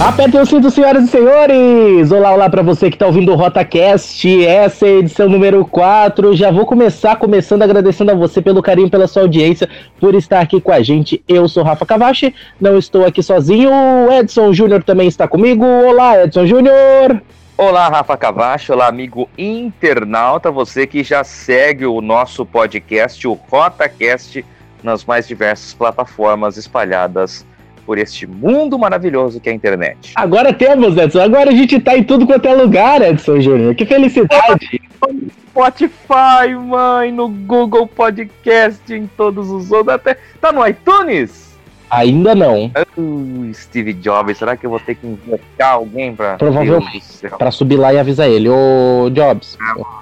Apertem o cinto, senhoras e senhores! Olá, olá para você que está ouvindo o RotaCast, essa é a edição número 4. Já vou começar começando agradecendo a você pelo carinho, pela sua audiência, por estar aqui com a gente. Eu sou Rafa Cavachi, não estou aqui sozinho, o Edson Júnior também está comigo. Olá, Edson Júnior! Olá, Rafa Cavacho, olá, amigo internauta, você que já segue o nosso podcast, o RotaCast, nas mais diversas plataformas espalhadas por este mundo maravilhoso que é a internet. Agora temos, Edson. Agora a gente tá em tudo quanto é lugar, Edson Júnior. Que felicidade! Spotify, mãe, no Google Podcast, em todos os outros, até tá no iTunes. Ainda não. Uh, Steve Jobs, será que eu vou ter que invocar alguém pra. Provavelmente. Pra subir lá e avisar ele. Ô, Jobs,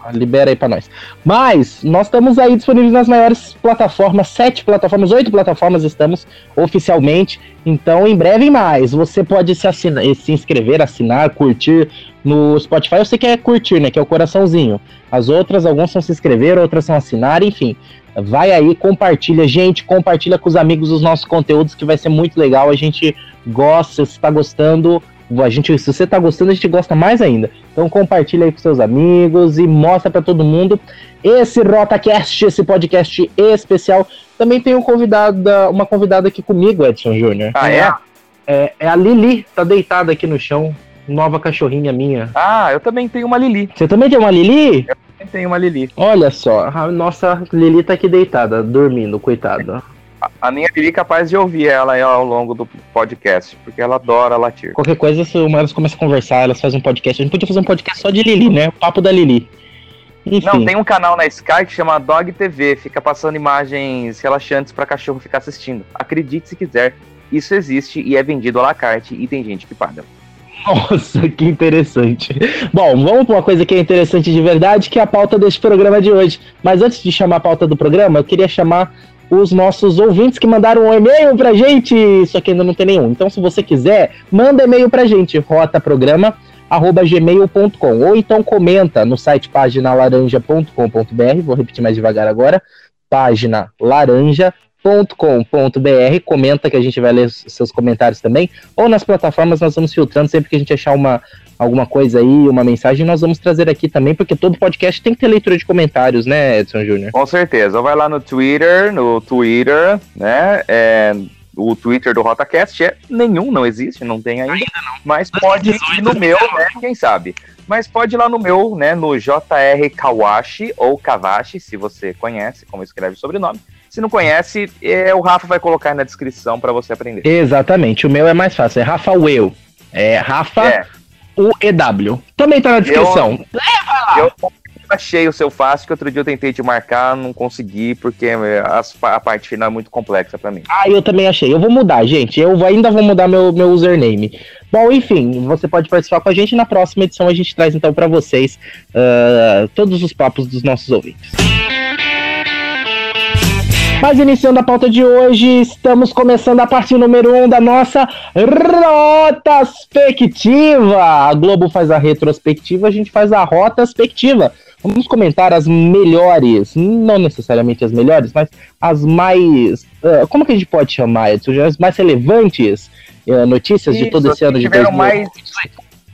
é. libera aí pra nós. Mas, nós estamos aí disponíveis nas maiores plataformas, sete plataformas, oito plataformas estamos oficialmente. Então, em breve mais. Você pode se, assinar, se inscrever, assinar, curtir no Spotify. Eu sei que é curtir, né? Que é o coraçãozinho. As outras, algumas são se inscrever, outras são assinar, enfim. Vai aí, compartilha, gente, compartilha com os amigos os nossos conteúdos, que vai ser muito legal. A gente gosta, se está gostando, a gente, se você está gostando, a gente gosta mais ainda. Então compartilha aí com seus amigos e mostra para todo mundo esse RotaCast, esse podcast especial. Também tem um convidado, uma convidada aqui comigo, Edson Júnior. Ah, é? é? É a Lili, tá deitada aqui no chão, nova cachorrinha minha. Ah, eu também tenho uma Lili. Você também tem uma Lili? Eu tem uma Lili. Olha só, a nossa Lili tá aqui deitada, dormindo, coitada. A minha Lili é capaz de ouvir ela ao longo do podcast, porque ela adora latir. Qualquer coisa, se uma elas começa a conversar, elas fazem um podcast. A gente podia fazer um podcast só de Lili, né? O papo da Lili. Enfim. Não, tem um canal na Sky que chama Dog TV, fica passando imagens relaxantes para cachorro ficar assistindo. Acredite se quiser, isso existe e é vendido à la carte e tem gente que paga. Nossa, que interessante. Bom, vamos para uma coisa que é interessante de verdade, que é a pauta deste programa de hoje. Mas antes de chamar a pauta do programa, eu queria chamar os nossos ouvintes que mandaram um e-mail pra gente, só que ainda não tem nenhum. Então, se você quiser, manda e-mail pra gente, rotaprograma@gmail.com ou então comenta no site paginalaranja.com.br, vou repetir mais devagar agora, página laranja com.br comenta que a gente vai ler seus comentários também, ou nas plataformas nós vamos filtrando sempre que a gente achar uma, alguma coisa aí, uma mensagem, nós vamos trazer aqui também, porque todo podcast tem que ter leitura de comentários, né, Edson Júnior? Com certeza, vai lá no Twitter, no Twitter, né, é, o Twitter do RotaCast é nenhum, não existe, não tem ainda, ainda não. mas pode ir no meu, né, quem sabe. Mas pode ir lá no meu, né, no JR Kawashi, ou Kawashi, se você conhece como escreve o sobrenome, se não conhece, é, o Rafa vai colocar aí na descrição para você aprender. Exatamente, o meu é mais fácil, é Rafa Will. É Rafa é. UEW. Também tá na descrição. Eu, Leva lá! Eu achei o seu fácil, que outro dia eu tentei te marcar, não consegui, porque as, a parte final é muito complexa para mim. Ah, eu também achei. Eu vou mudar, gente. Eu ainda vou mudar meu, meu username. Bom, enfim, você pode participar com a gente. Na próxima edição a gente traz então para vocês uh, todos os papos dos nossos ouvintes. Mas iniciando a pauta de hoje, estamos começando a parte número 1 um da nossa Rotaspectiva. A Globo faz a retrospectiva, a gente faz a rotaspectiva. Vamos comentar as melhores, não necessariamente as melhores, mas as mais. Uh, como que a gente pode chamar, Edson? As mais relevantes uh, notícias Isso, de todo esse ano de 2018. Mais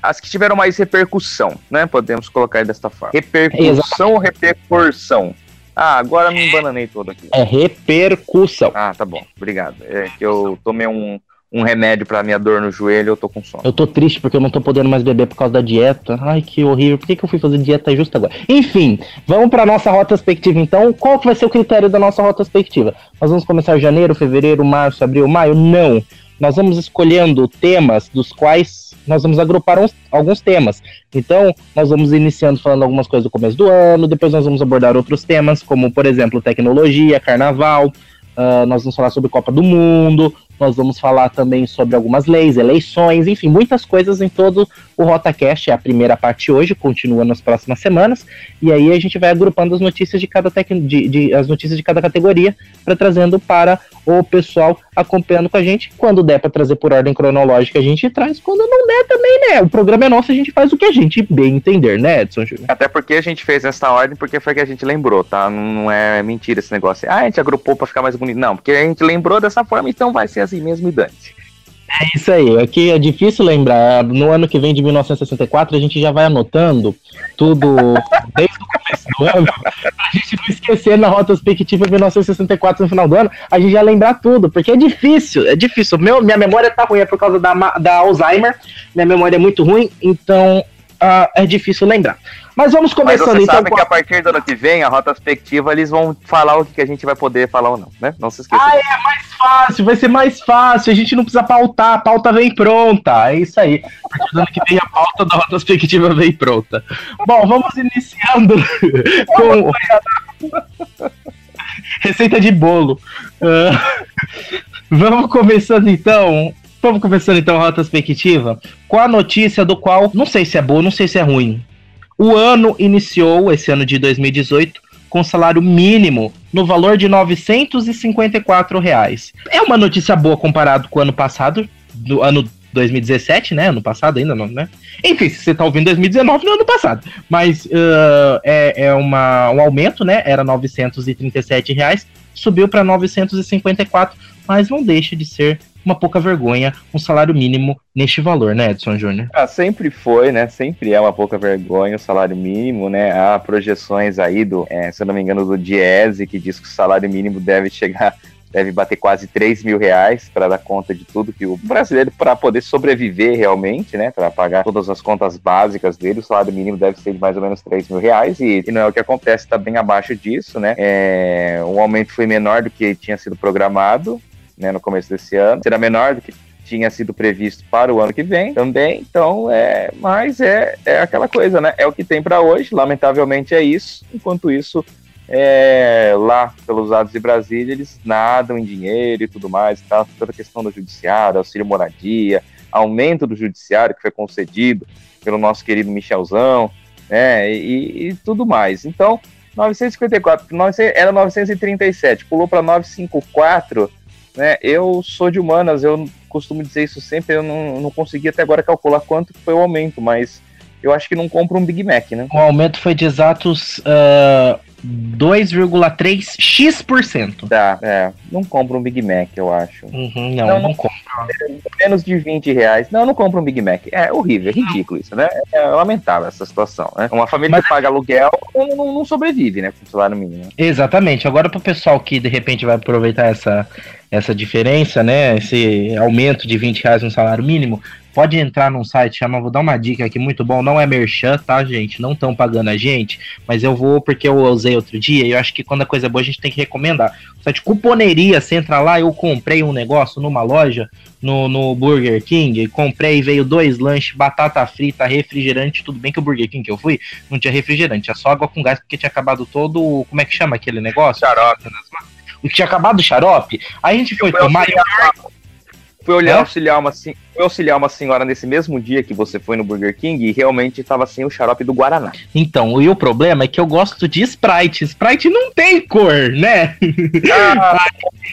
as que tiveram mais repercussão, né? Podemos colocar desta forma. Repercussão ou repercussão? Ah, agora me embananei todo aqui. É repercussão. Ah, tá bom. Obrigado. É que eu tomei um, um remédio pra minha dor no joelho, eu tô com sono. Eu tô triste porque eu não tô podendo mais beber por causa da dieta. Ai, que horrível. Por que, que eu fui fazer dieta justo agora? Enfim, vamos pra nossa retrospectiva então. Qual que vai ser o critério da nossa retrospectiva? Nós vamos começar janeiro, fevereiro, março, abril, maio? Não. Nós vamos escolhendo temas dos quais nós vamos agrupar uns, alguns temas. Então, nós vamos iniciando falando algumas coisas do começo do ano, depois nós vamos abordar outros temas, como, por exemplo, tecnologia, carnaval, uh, nós vamos falar sobre Copa do Mundo, nós vamos falar também sobre algumas leis, eleições, enfim, muitas coisas em todo o RotaCast. É a primeira parte hoje, continua nas próximas semanas. E aí a gente vai agrupando as notícias de cada, tec... de, de, as notícias de cada categoria para trazendo para o pessoal acompanhando com a gente. Quando der para trazer por ordem cronológica, a gente traz. Quando não der também, né? O programa é nosso, a gente faz o que a gente bem entender, né, Edson? Até porque a gente fez essa ordem porque foi que a gente lembrou, tá? Não é mentira esse negócio. Ah, a gente agrupou para ficar mais bonito. Não, porque a gente lembrou dessa forma, então vai ser assim mesmo e dane É isso aí. Aqui é difícil lembrar. No ano que vem de 1964, a gente já vai anotando tudo desde o começo do ano. Pra gente não esquecer na retrospectiva de 1964 no final do ano, a gente já lembrar tudo, porque é difícil, é difícil. Meu, minha memória tá ruim, é por causa da, da Alzheimer. Minha memória é muito ruim, então uh, é difícil lembrar. Mas vamos começando Mas você então. sabe que a partir do ano que vem, a retrospectiva, eles vão falar o que a gente vai poder falar ou não, né? Não se esqueça. Ah, é mais fácil, vai ser mais fácil. A gente não precisa pautar, a pauta vem pronta. É isso aí. A partir do ano que vem, a pauta da retrospectiva vem pronta. Bom, vamos iniciando com. Receita de bolo. Uh, vamos começando então Vamos começando então a retrospectiva com a notícia do qual, não sei se é boa, não sei se é ruim. O ano iniciou, esse ano de 2018, com salário mínimo no valor de 954 reais. É uma notícia boa comparado com o ano passado, do ano 2017, né? Ano passado ainda não, né? Enfim, se você tá ouvindo 2019, no ano passado. Mas uh, é, é uma, um aumento, né? Era 937 reais, subiu para 954, mas não deixa de ser uma pouca vergonha um salário mínimo neste valor, né, Edson Júnior? Ah, sempre foi, né? Sempre é uma pouca vergonha o salário mínimo, né? Há projeções aí do, é, se eu não me engano, do Diese, que diz que o salário mínimo deve chegar deve bater quase 3 mil reais para dar conta de tudo que o brasileiro, para poder sobreviver realmente, né, para pagar todas as contas básicas dele, o salário mínimo deve ser de mais ou menos 3 mil reais, e, e não é o que acontece, está bem abaixo disso, né, é, o aumento foi menor do que tinha sido programado, né, no começo desse ano, será menor do que tinha sido previsto para o ano que vem também. Então, é, mas é, é aquela coisa, né? É o que tem para hoje. Lamentavelmente é isso. Enquanto isso, é, lá pelos lados de Brasília, eles nadam em dinheiro e tudo mais, tá? toda a questão do judiciário, auxílio moradia, aumento do judiciário que foi concedido pelo nosso querido Michelzão, né? E, e tudo mais. Então, 954, era 937, pulou para 954 né? Eu sou de humanas, eu costumo dizer isso sempre, eu não, não consegui até agora calcular quanto foi o aumento, mas eu acho que não compro um Big Mac, né? O aumento foi de exatos uh, 2,3x%. Tá, é. Não compro um Big Mac, eu acho. Uhum, não, não, não compro. Menos de 20 reais. Não, não compro um Big Mac. É horrível, é ridículo isso, né? É lamentável essa situação, né? Uma família Mas... que paga aluguel não, não, sobrevive, né? Com salário mínimo. Exatamente. Agora, pro pessoal que de repente vai aproveitar essa, essa diferença, né? Esse aumento de 20 reais no salário mínimo, pode entrar num site, chama, vou dar uma dica aqui muito bom, não é merchan, tá, gente? Não estão pagando a gente, mas eu vou porque eu usei outro dia e eu acho que quando a coisa é boa a gente tem que recomendar. O site Cuponeria, você entra lá, eu comprei um negócio numa loja, no, no Burger King, comprei, veio dois lanches, batata frita, refrigerante, tudo bem que o Burger King que eu fui não tinha refrigerante, tinha só água com gás porque tinha acabado todo, como é que chama aquele negócio? Xarope. Tinha acabado o xarope, a gente foi tomar... Fui olhar é? auxiliar uma, fui auxiliar uma senhora nesse mesmo dia que você foi no Burger King e realmente estava sem o xarope do Guaraná. Então, e o problema é que eu gosto de Sprite. Sprite não tem cor, né? Ah,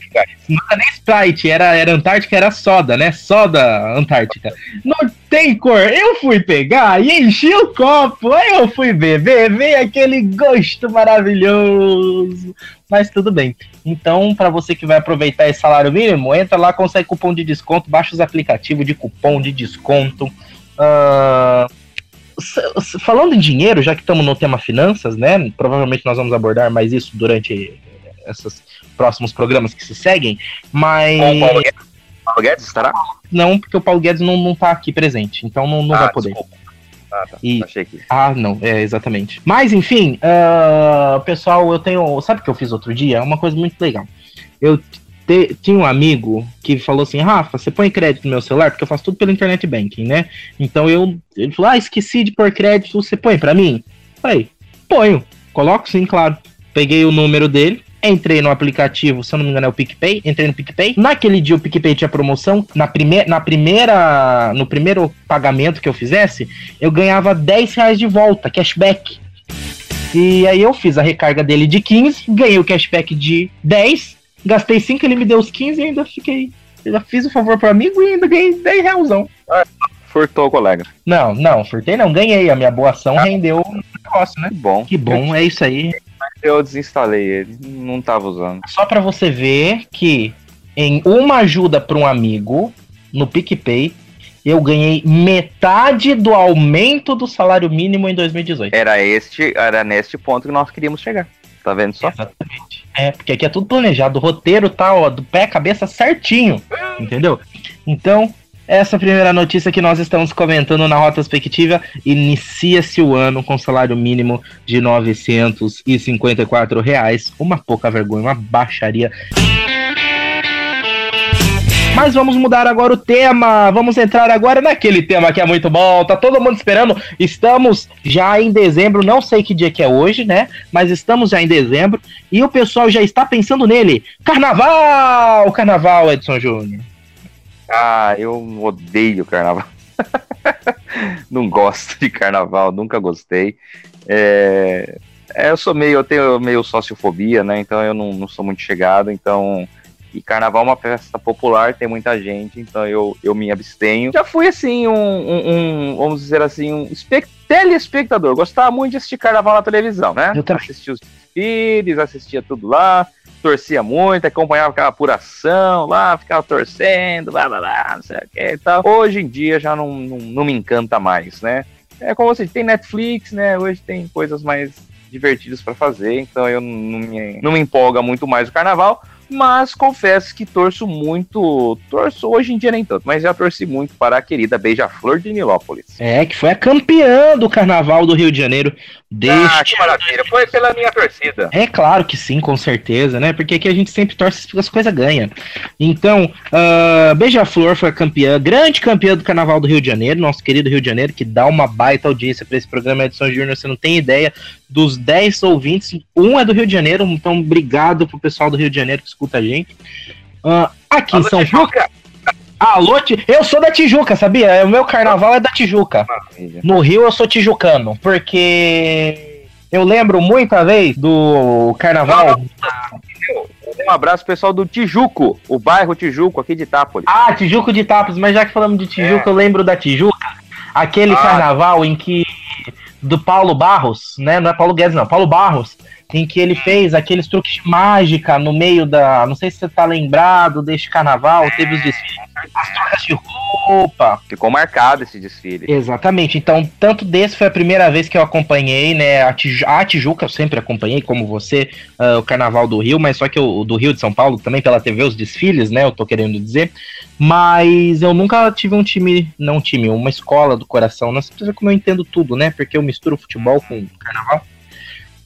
não era nem Sprite, era, era Antártica, era soda, né? Soda Antártica. Não tem cor. Eu fui pegar e enchi o copo. Aí eu fui beber, veio aquele gosto maravilhoso mas tudo bem. Então, para você que vai aproveitar esse salário mínimo, entra lá, consegue cupom de desconto, baixa os aplicativos de cupom de desconto. Uh, falando em dinheiro, já que estamos no tema finanças, né? Provavelmente nós vamos abordar mais isso durante esses próximos programas que se seguem, mas. Paulo Guedes estará? Não, porque o Paulo Guedes não, não tá aqui presente, então não, não ah, vai poder. Desculpa. Ah, tá. E... Achei que. Ah, não, é exatamente. Mas enfim, uh, pessoal, eu tenho. Sabe o que eu fiz outro dia? Uma coisa muito legal. Eu te, tinha um amigo que falou assim: Rafa, você põe crédito no meu celular? Porque eu faço tudo pelo internet banking, né? Então eu. Ele falou: Ah, esqueci de pôr crédito, você põe para mim? Falei: Ponho. Coloco sim, claro. Peguei o número dele, entrei no aplicativo, se eu não me engano é o PicPay, entrei no PicPay. Naquele dia o PicPay tinha promoção, na, prime na primeira, no primeiro pagamento que eu fizesse, eu ganhava 10 reais de volta, cashback. E aí eu fiz a recarga dele de 15, ganhei o cashback de 10, gastei 5, ele me deu os 15 e ainda fiquei... Já fiz o favor pro amigo e ainda ganhei 10 reais. Ah, furtou, colega. Não, não, furtei não, ganhei. A minha boa ação ah. rendeu o negócio, né? Que bom. Que bom, é isso aí eu desinstalei ele, não tava usando. Só para você ver que em uma ajuda para um amigo no PicPay, eu ganhei metade do aumento do salário mínimo em 2018. Era este, era neste ponto que nós queríamos chegar. Tá vendo só? Exatamente. É, porque aqui é tudo planejado, o roteiro tá, ó, do pé cabeça certinho, entendeu? Então, essa primeira notícia que nós estamos comentando na retrospectiva, inicia-se o ano com salário mínimo de 954 reais, uma pouca vergonha, uma baixaria. Mas vamos mudar agora o tema. Vamos entrar agora naquele tema que é muito bom. Tá todo mundo esperando. Estamos já em dezembro. Não sei que dia que é hoje, né? Mas estamos já em dezembro. E o pessoal já está pensando nele. Carnaval! Carnaval, Edson Júnior. Ah, eu odeio carnaval. Não gosto de carnaval, nunca gostei. É... É, eu sou meio, eu tenho meio sociofobia, né? Então eu não, não sou muito chegado, então e carnaval é uma festa popular, tem muita gente, então eu, eu me abstenho. Já fui assim, um, um, um vamos dizer assim, um telespectador. Gostava muito de assistir carnaval na televisão, né? Eu também. Assistia os desfiles, assistia tudo lá, torcia muito, acompanhava aquela apuração lá, ficava torcendo, blá blá blá, não sei o que e tal. Hoje em dia já não, não, não me encanta mais, né? É como você tem Netflix, né? Hoje tem coisas mais divertidas para fazer, então eu não me, não me empolga muito mais o carnaval mas confesso que torço muito, torço hoje em dia nem tanto, mas já torci muito para a querida Beija-Flor de Nilópolis. É, que foi a campeã do Carnaval do Rio de Janeiro deste... Ah, que maravilha, foi pela minha torcida. É claro que sim, com certeza, né, porque aqui a gente sempre torce as coisas ganham. Então, uh, Beija-Flor foi a campeã, grande campeã do Carnaval do Rio de Janeiro, nosso querido Rio de Janeiro, que dá uma baita audiência para esse programa Edição Júnior, você não tem ideia, dos 10 ouvintes, um é do Rio de Janeiro, então obrigado pro pessoal do Rio de Janeiro que escuta a gente. Uh, aqui Alô, em São Paulo. Alô, eu sou da Tijuca, sabia? O meu carnaval é da Tijuca. No Rio eu sou tijucano, porque eu lembro muita vez do carnaval. Um abraço pessoal do Tijuco, o bairro Tijuco aqui de Itápolis. Ah, Tijuco de Itápolis, mas já que falamos de Tijuca, é. eu lembro da Tijuca, aquele ah. carnaval em que do Paulo Barros, né? Não é Paulo Guedes, não, Paulo Barros, em que ele fez aqueles truques de mágica no meio da. Não sei se você tá lembrado deste carnaval, teve os desfiles, as trocas de roupa. Ficou marcado esse desfile. Exatamente. Então, tanto desse foi a primeira vez que eu acompanhei, né? A, a Tijuca eu sempre acompanhei, como você, uh, o carnaval do Rio, mas só que o do Rio de São Paulo também pela TV, os desfiles, né? Eu tô querendo dizer. Mas eu nunca tive um time, não um time, uma escola do coração. Não sei como eu entendo tudo, né? Porque eu misturo futebol com carnaval.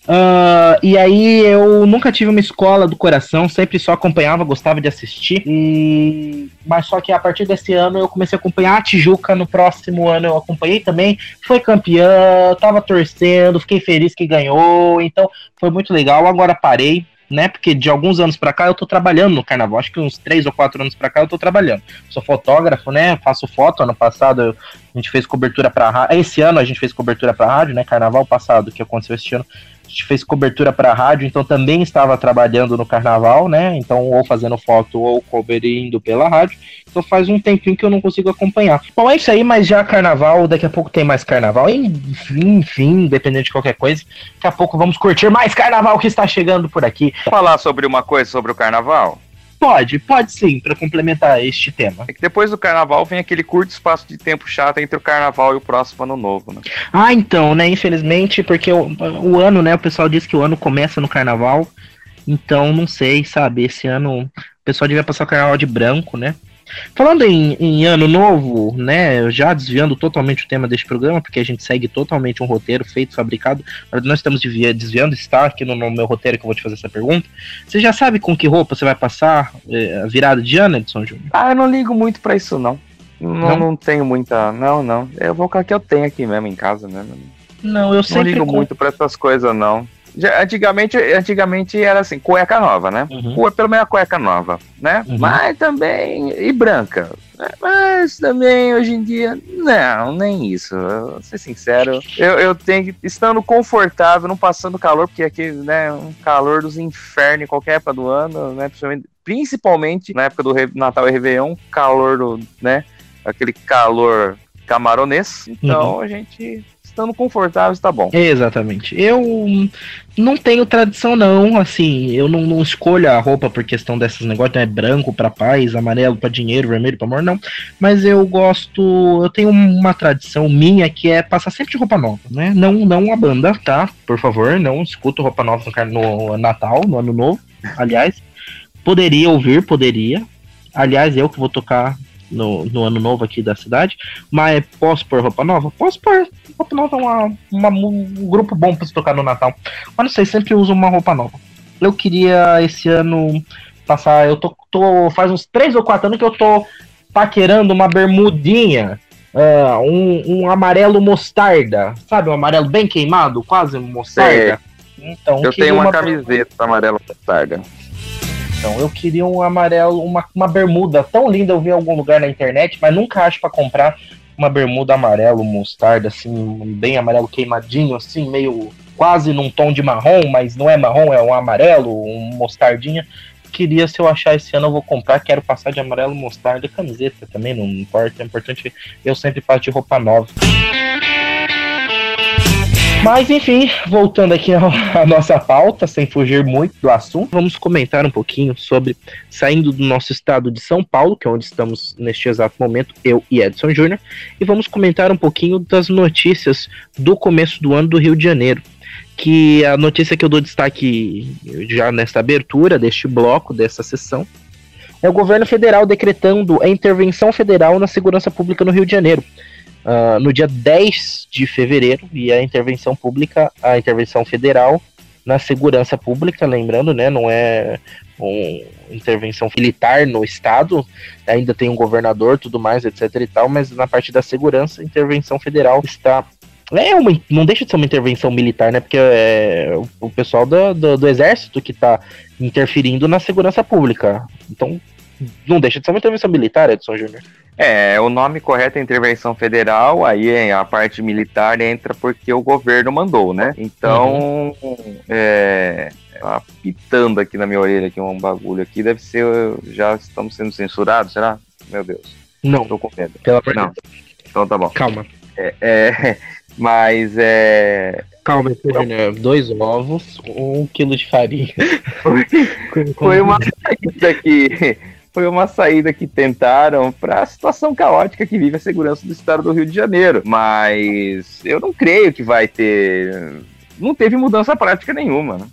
Uh, e aí eu nunca tive uma escola do coração, sempre só acompanhava, gostava de assistir. E... Mas só que a partir desse ano eu comecei a acompanhar a Tijuca. No próximo ano eu acompanhei também. Foi campeã, tava torcendo, fiquei feliz que ganhou. Então foi muito legal. Agora parei né? Porque de alguns anos para cá eu tô trabalhando no carnaval. Acho que uns três ou quatro anos para cá eu tô trabalhando. Sou fotógrafo, né? Faço foto. Ano passado a gente fez cobertura para rádio. Esse ano a gente fez cobertura para rádio, né? Carnaval passado que aconteceu este ano a gente fez cobertura para rádio, então também estava trabalhando no carnaval, né? Então, ou fazendo foto ou cobrindo pela rádio. Então faz um tempinho que eu não consigo acompanhar. Bom, é isso aí, mas já carnaval, daqui a pouco tem mais carnaval. Enfim, enfim, independente de qualquer coisa, daqui a pouco vamos curtir mais carnaval que está chegando por aqui. Falar sobre uma coisa sobre o carnaval? Pode, pode sim, para complementar este tema. É que depois do carnaval vem aquele curto espaço de tempo chato entre o carnaval e o próximo ano novo, né? Ah, então, né? Infelizmente, porque o, o ano, né? O pessoal diz que o ano começa no carnaval. Então, não sei, sabe? Esse ano o pessoal devia passar o carnaval de branco, né? Falando em, em, ano novo, né, já desviando totalmente o tema deste programa, porque a gente segue totalmente um roteiro feito, fabricado, nós estamos desviando, está aqui no, no, meu roteiro que eu vou te fazer essa pergunta. Você já sabe com que roupa você vai passar eh, a virada de ano, Edson Júnior? Ah, eu não ligo muito para isso, não. não. Não, não tenho muita. Não, não. Eu vou com a que eu tenho aqui mesmo em casa, né? Não, eu sempre. Não ligo com... muito para essas coisas, não. Antigamente, antigamente era assim, cueca nova, né? Uhum. Pelo menos a cueca nova, né? Uhum. Mas também. E branca. Mas também hoje em dia, não, nem isso. vou ser sincero, eu, eu tenho que. Estando confortável, não passando calor, porque aqui, né, um calor dos infernos em qualquer época do ano, né? Principalmente, principalmente na época do Natal e Réveillon, calor do, né? Aquele calor camaronês. Então uhum. a gente estando confortável está bom. Exatamente. Eu não tenho tradição, não. Assim, eu não, não escolho a roupa por questão desses negócios, né? Branco para paz, amarelo para dinheiro, vermelho para amor, não. Mas eu gosto. Eu tenho uma tradição minha que é passar sempre de roupa nova, né? Não, não a banda, tá? Por favor, não escuto roupa nova no, no Natal, no Ano Novo. Aliás, poderia ouvir, poderia. Aliás, eu que vou tocar no, no ano novo aqui da cidade. Mas posso pôr roupa nova? Posso pôr. Roupa nova é uma, uma, um grupo bom pra se tocar no Natal. Mas não sei, sempre uso uma roupa nova. Eu queria esse ano passar. Eu tô, tô faz uns 3 ou 4 anos que eu tô paquerando uma bermudinha. Uh, um, um amarelo mostarda, sabe? Um amarelo bem queimado, quase mostarda. Então, eu tenho uma, uma camiseta amarela mostarda. Então, eu queria um amarelo, uma, uma bermuda tão linda, eu vi em algum lugar na internet, mas nunca acho para comprar uma bermuda amarelo, mostarda, assim, bem amarelo queimadinho, assim, meio quase num tom de marrom, mas não é marrom, é um amarelo, um mostardinha. Queria, se eu achar esse ano, eu vou comprar. Quero passar de amarelo, mostarda camiseta também, não importa. É importante, eu sempre passo de roupa nova. Mas enfim, voltando aqui à nossa pauta, sem fugir muito do assunto, vamos comentar um pouquinho sobre saindo do nosso estado de São Paulo, que é onde estamos neste exato momento, eu e Edson Júnior, e vamos comentar um pouquinho das notícias do começo do ano do Rio de Janeiro. Que a notícia que eu dou destaque já nesta abertura deste bloco, dessa sessão, é o governo federal decretando a intervenção federal na segurança pública no Rio de Janeiro uh, no dia 10 de fevereiro e a intervenção pública, a intervenção federal na segurança pública, lembrando, né, não é uma intervenção militar no estado, ainda tem um governador, tudo mais, etc e tal, mas na parte da segurança, intervenção federal está é uma, não deixa de ser uma intervenção militar, né? Porque é o pessoal do, do, do exército que está interferindo na segurança pública. Então, não deixa de ser uma intervenção militar, Edson Júnior. É, o nome correto é intervenção federal, aí a parte militar entra porque o governo mandou, né? Então, uhum. é, apitando aqui na minha orelha aqui um bagulho aqui, deve ser, já estamos sendo censurados, será? Meu Deus. Não. Tô com medo. Pela Não. Então tá bom. Calma. É, é mas é... Calma, Júnior. Dois ovos, um quilo de farinha. Foi, foi uma saída aqui foi uma saída que tentaram para a situação caótica que vive a segurança do estado do Rio de Janeiro. Mas eu não creio que vai ter. Não teve mudança prática nenhuma, né?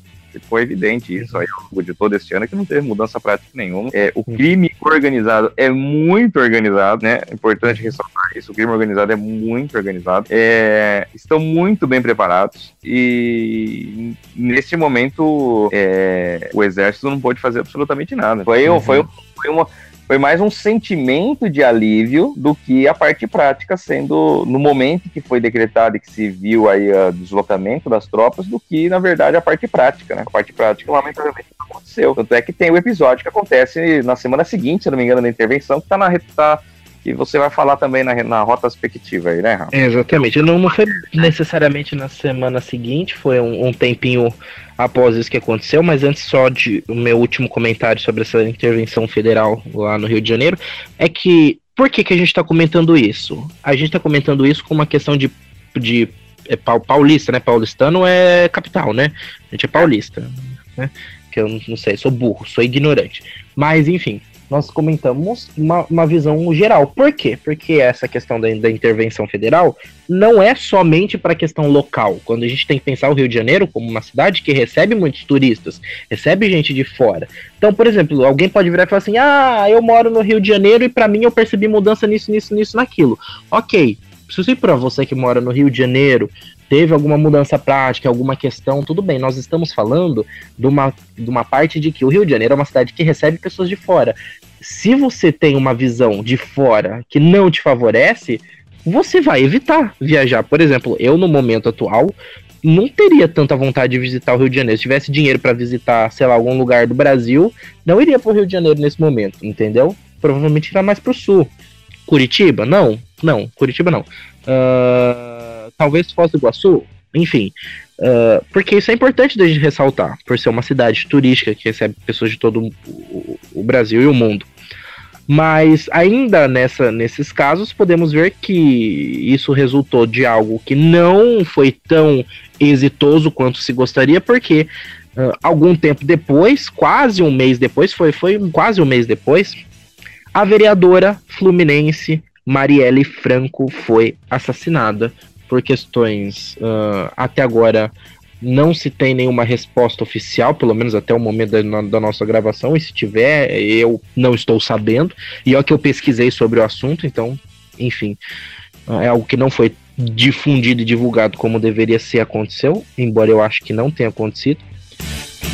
Foi evidente isso aí ao longo de todo este ano que não teve mudança prática nenhuma. É, o crime organizado é muito organizado, né? É importante ressaltar isso. O crime organizado é muito organizado. É, estão muito bem preparados e neste momento é, o exército não pode fazer absolutamente nada. Foi, uhum. foi, foi uma foi mais um sentimento de alívio do que a parte prática sendo no momento que foi decretado e que se viu aí o deslocamento das tropas do que na verdade a parte prática, né? A parte prática lamentavelmente não aconteceu. Tanto é que tem o episódio que acontece na semana seguinte, se não me engano, da intervenção, que tá na tá, que você vai falar também na, na rota expectativa aí, né, Raul? Exatamente. Não, não foi necessariamente na semana seguinte, foi um, um, tempinho após isso que aconteceu, mas antes só de o meu último comentário sobre essa intervenção federal lá no Rio de Janeiro, é que por que, que a gente está comentando isso? A gente está comentando isso com uma questão de, de é, paulista, né? Paulistano é capital, né? A gente é paulista, né? Que eu não sei, sou burro, sou ignorante. Mas, enfim, nós comentamos uma, uma visão geral. Por quê? Porque essa questão da, da intervenção federal não é somente para a questão local. Quando a gente tem que pensar o Rio de Janeiro como uma cidade que recebe muitos turistas, recebe gente de fora. Então, por exemplo, alguém pode virar e falar assim: ah, eu moro no Rio de Janeiro e para mim eu percebi mudança nisso, nisso, nisso, naquilo. Ok, se para você que mora no Rio de Janeiro, teve alguma mudança prática, alguma questão, tudo bem, nós estamos falando de uma, de uma parte de que o Rio de Janeiro é uma cidade que recebe pessoas de fora. Se você tem uma visão de fora que não te favorece, você vai evitar viajar. Por exemplo, eu no momento atual não teria tanta vontade de visitar o Rio de Janeiro. Se tivesse dinheiro para visitar, sei lá, algum lugar do Brasil, não iria para o Rio de Janeiro nesse momento, entendeu? Provavelmente iria mais para o sul. Curitiba? Não, não, Curitiba não. Uh talvez Foz do Iguaçu, enfim. Uh, porque isso é importante de ressaltar, por ser uma cidade turística que recebe pessoas de todo o, o Brasil e o mundo. Mas ainda nessa, nesses casos, podemos ver que isso resultou de algo que não foi tão exitoso quanto se gostaria, porque uh, algum tempo depois, quase um mês depois, foi, foi quase um mês depois, a vereadora fluminense Marielle Franco foi assassinada por questões uh, até agora não se tem nenhuma resposta oficial, pelo menos até o momento da, da, nossa gravação, e se tiver, eu não estou sabendo. E é o que eu pesquisei sobre o assunto, então, enfim, é algo que não foi difundido e divulgado como deveria ser aconteceu, embora eu acho que não tenha acontecido.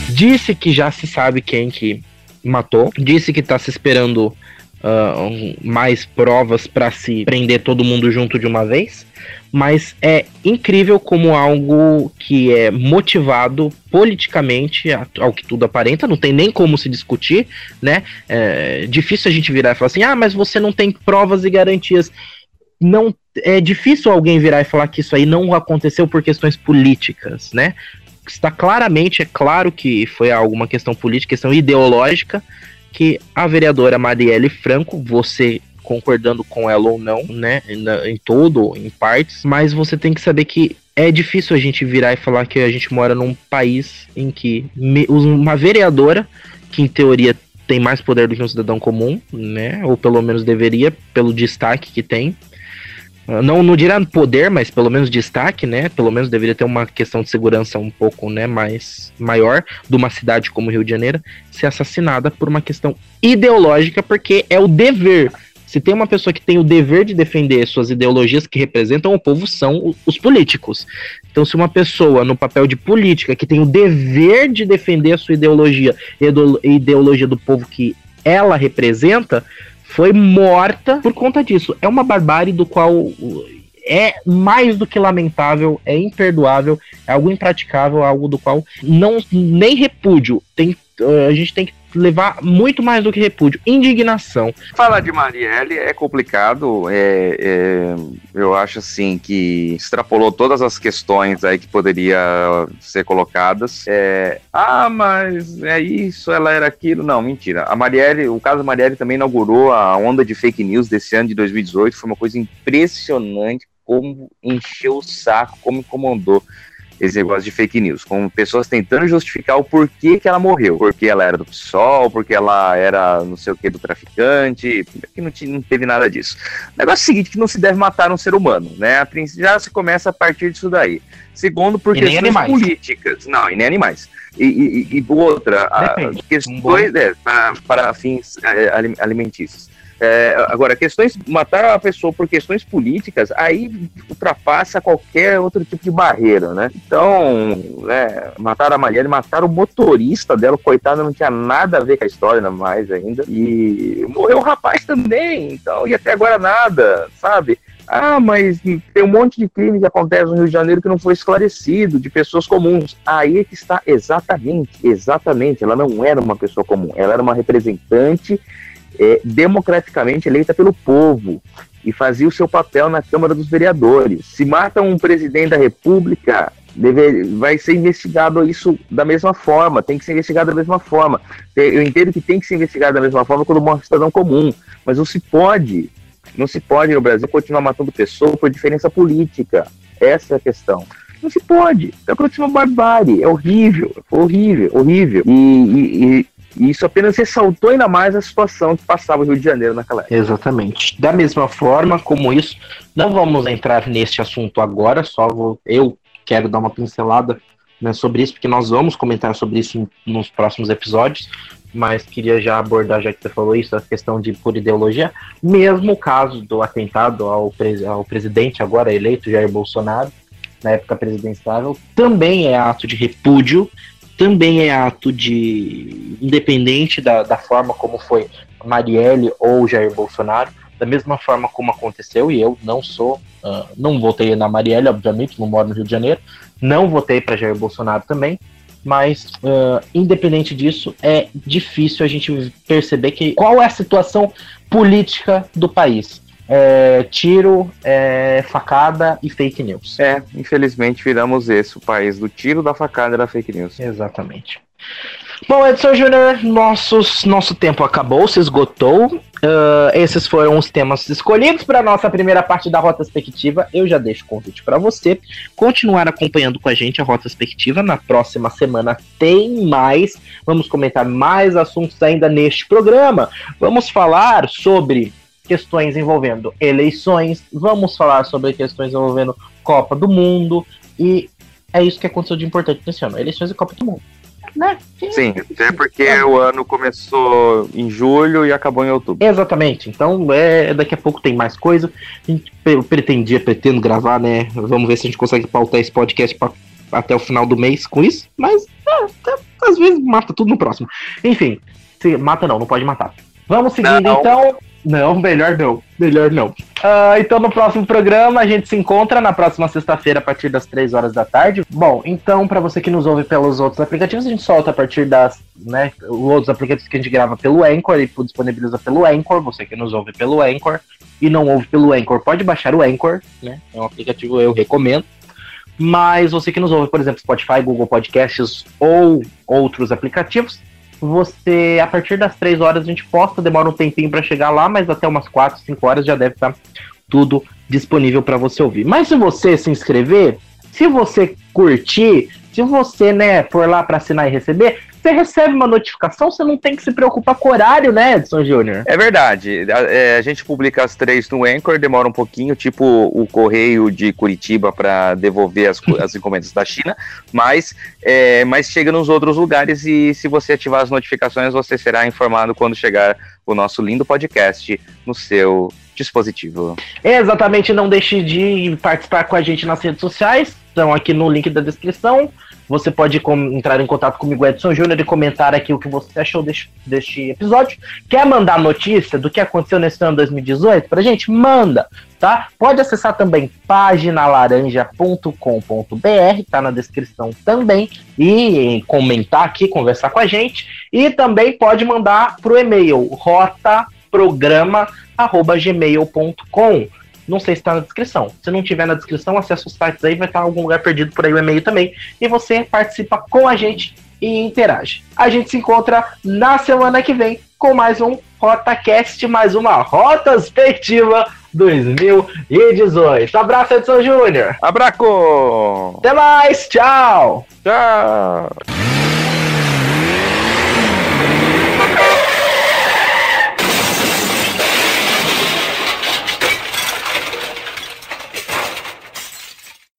Disse que já se sabe quem que matou, disse que está se esperando uh, mais provas para se prender todo mundo junto de uma vez mas é incrível como algo que é motivado politicamente, ao que tudo aparenta, não tem nem como se discutir, né? É difícil a gente virar e falar assim: ah, mas você não tem provas e garantias. Não é difícil alguém virar e falar que isso aí não aconteceu por questões políticas, né? Está claramente, é claro que foi alguma questão política, questão ideológica, que a vereadora Marielle Franco, você concordando com ela ou não, né? Em todo, em partes, mas você tem que saber que é difícil a gente virar e falar que a gente mora num país em que uma vereadora, que em teoria tem mais poder do que um cidadão comum, né? Ou pelo menos deveria, pelo destaque que tem, não, não dirá poder, mas pelo menos destaque, né? Pelo menos deveria ter uma questão de segurança um pouco né, mais maior de uma cidade como Rio de Janeiro ser assassinada por uma questão ideológica, porque é o dever se tem uma pessoa que tem o dever de defender suas ideologias que representam o povo, são os políticos. Então, se uma pessoa no papel de política que tem o dever de defender a sua ideologia ideologia do povo que ela representa, foi morta por conta disso. É uma barbárie do qual é mais do que lamentável, é imperdoável, é algo impraticável, algo do qual não nem repúdio. Tem, a gente tem que levar muito mais do que repúdio, indignação. Falar de Marielle é complicado, é, é, eu acho assim que extrapolou todas as questões aí que poderia ser colocadas. É, ah, mas é isso, ela era aquilo. Não, mentira. A Marielle, o caso da Marielle também inaugurou a onda de fake news desse ano de 2018, foi uma coisa impressionante como encheu o saco, como incomodou esse negócio de fake news, com pessoas tentando justificar o porquê que ela morreu. Porque ela era do PSOL, porque ela era não sei o que do traficante, que não, não teve nada disso. O negócio é o seguinte, que não se deve matar um ser humano, né? Já se começa a partir disso daí. Segundo, por questões políticas. Não, e nem animais. E, e, e outra, a, questões é, para, para fins é, alimentícios. É, agora, questões, matar a pessoa por questões políticas, aí ultrapassa qualquer outro tipo de barreira, né? Então, né, mataram a Marielle, mataram o motorista dela, coitado, não tinha nada a ver com a história, mais ainda. E morreu o rapaz também, então, e até agora nada, sabe? Ah, mas tem um monte de crime que acontece no Rio de Janeiro que não foi esclarecido, de pessoas comuns. Aí é que está exatamente, exatamente. Ela não era uma pessoa comum, ela era uma representante é, democraticamente eleita pelo povo e fazia o seu papel na Câmara dos Vereadores. Se mata um presidente da República, deve, vai ser investigado isso da mesma forma, tem que ser investigado da mesma forma. Eu entendo que tem que ser investigado da mesma forma quando morre um cidadão comum, mas não se pode, não se pode no Brasil continuar matando pessoas por diferença política. Essa é a questão. Não se pode. Então continua barbárie. É horrível. Horrível, horrível. E, e, e e isso apenas ressaltou ainda mais a situação que passava o Rio de Janeiro naquela época. Exatamente. Da mesma forma como isso, não vamos entrar neste assunto agora, só vou, eu quero dar uma pincelada né, sobre isso, porque nós vamos comentar sobre isso nos próximos episódios, mas queria já abordar, já que você falou isso, a questão de pura ideologia, mesmo o caso do atentado ao, ao presidente agora eleito, Jair Bolsonaro, na época presidenciável, também é ato de repúdio também é ato de, independente da, da forma como foi Marielle ou Jair Bolsonaro, da mesma forma como aconteceu, e eu não sou, uh, não votei na Marielle, obviamente, não moro no Rio de Janeiro, não votei para Jair Bolsonaro também, mas uh, independente disso, é difícil a gente perceber que qual é a situação política do país é, tiro, é, facada e fake news. É, infelizmente viramos esse, o país do tiro, da facada e da fake news. Exatamente. Bom, Edson Júnior, nosso tempo acabou, se esgotou. Uh, esses foram os temas escolhidos para nossa primeira parte da Rota Expectativa. Eu já deixo o convite para você continuar acompanhando com a gente a Rota Expectativa. Na próxima semana tem mais. Vamos comentar mais assuntos ainda neste programa. Vamos falar sobre questões envolvendo eleições, vamos falar sobre questões envolvendo Copa do Mundo e é isso que aconteceu de importante nesse ano, eleições e Copa do Mundo. Né? Sim, até porque é. o ano começou em julho e acabou em outubro. Exatamente. Então, é, daqui a pouco tem mais coisa. A gente pretendia, pretendo gravar, né? Vamos ver se a gente consegue pautar esse podcast pra, até o final do mês com isso. Mas, é, às vezes, mata tudo no próximo. Enfim, se, mata não, não pode matar. Vamos seguindo, não. então. Não, melhor não. Melhor não. Uh, então, no próximo programa, a gente se encontra na próxima sexta-feira, a partir das 3 horas da tarde. Bom, então, para você que nos ouve pelos outros aplicativos, a gente solta a partir das. né? Os outros aplicativos que a gente grava pelo Anchor e disponibiliza pelo Anchor. Você que nos ouve pelo Anchor e não ouve pelo Anchor, pode baixar o Anchor, né? É um aplicativo eu recomendo. Mas você que nos ouve, por exemplo, Spotify, Google Podcasts ou outros aplicativos, você, a partir das 3 horas a gente posta, demora um tempinho para chegar lá, mas até umas 4, 5 horas já deve estar tudo disponível para você ouvir. Mas se você se inscrever, se você curtir, se você, né, for lá para assinar e receber, você recebe uma notificação, você não tem que se preocupar com o horário, né, Edson Júnior? É verdade. A, é, a, gente publica as três no Anchor, demora um pouquinho, tipo o correio de Curitiba para devolver as, as encomendas da China, mas, é, mas chega nos outros lugares e se você ativar as notificações, você será informado quando chegar o nosso lindo podcast no seu dispositivo. Exatamente, não deixe de participar com a gente nas redes sociais, estão aqui no link da descrição. Você pode entrar em contato comigo, Edson Júnior, e comentar aqui o que você achou deste, deste episódio. Quer mandar notícia do que aconteceu nesse ano 2018 pra gente? Manda, tá? Pode acessar também paginalaranja.com.br, tá na descrição também, e comentar aqui, conversar com a gente. E também pode mandar pro e-mail rotaprograma.gmail.com não sei se está na descrição. Se não tiver na descrição, acessa os sites aí, vai estar em algum lugar perdido por aí o e-mail também. E você participa com a gente e interage. A gente se encontra na semana que vem com mais um RotaCast, mais uma Rota Perspectiva 2018. Abraço, Edson Júnior. Abraço! Até mais, tchau! Tchau!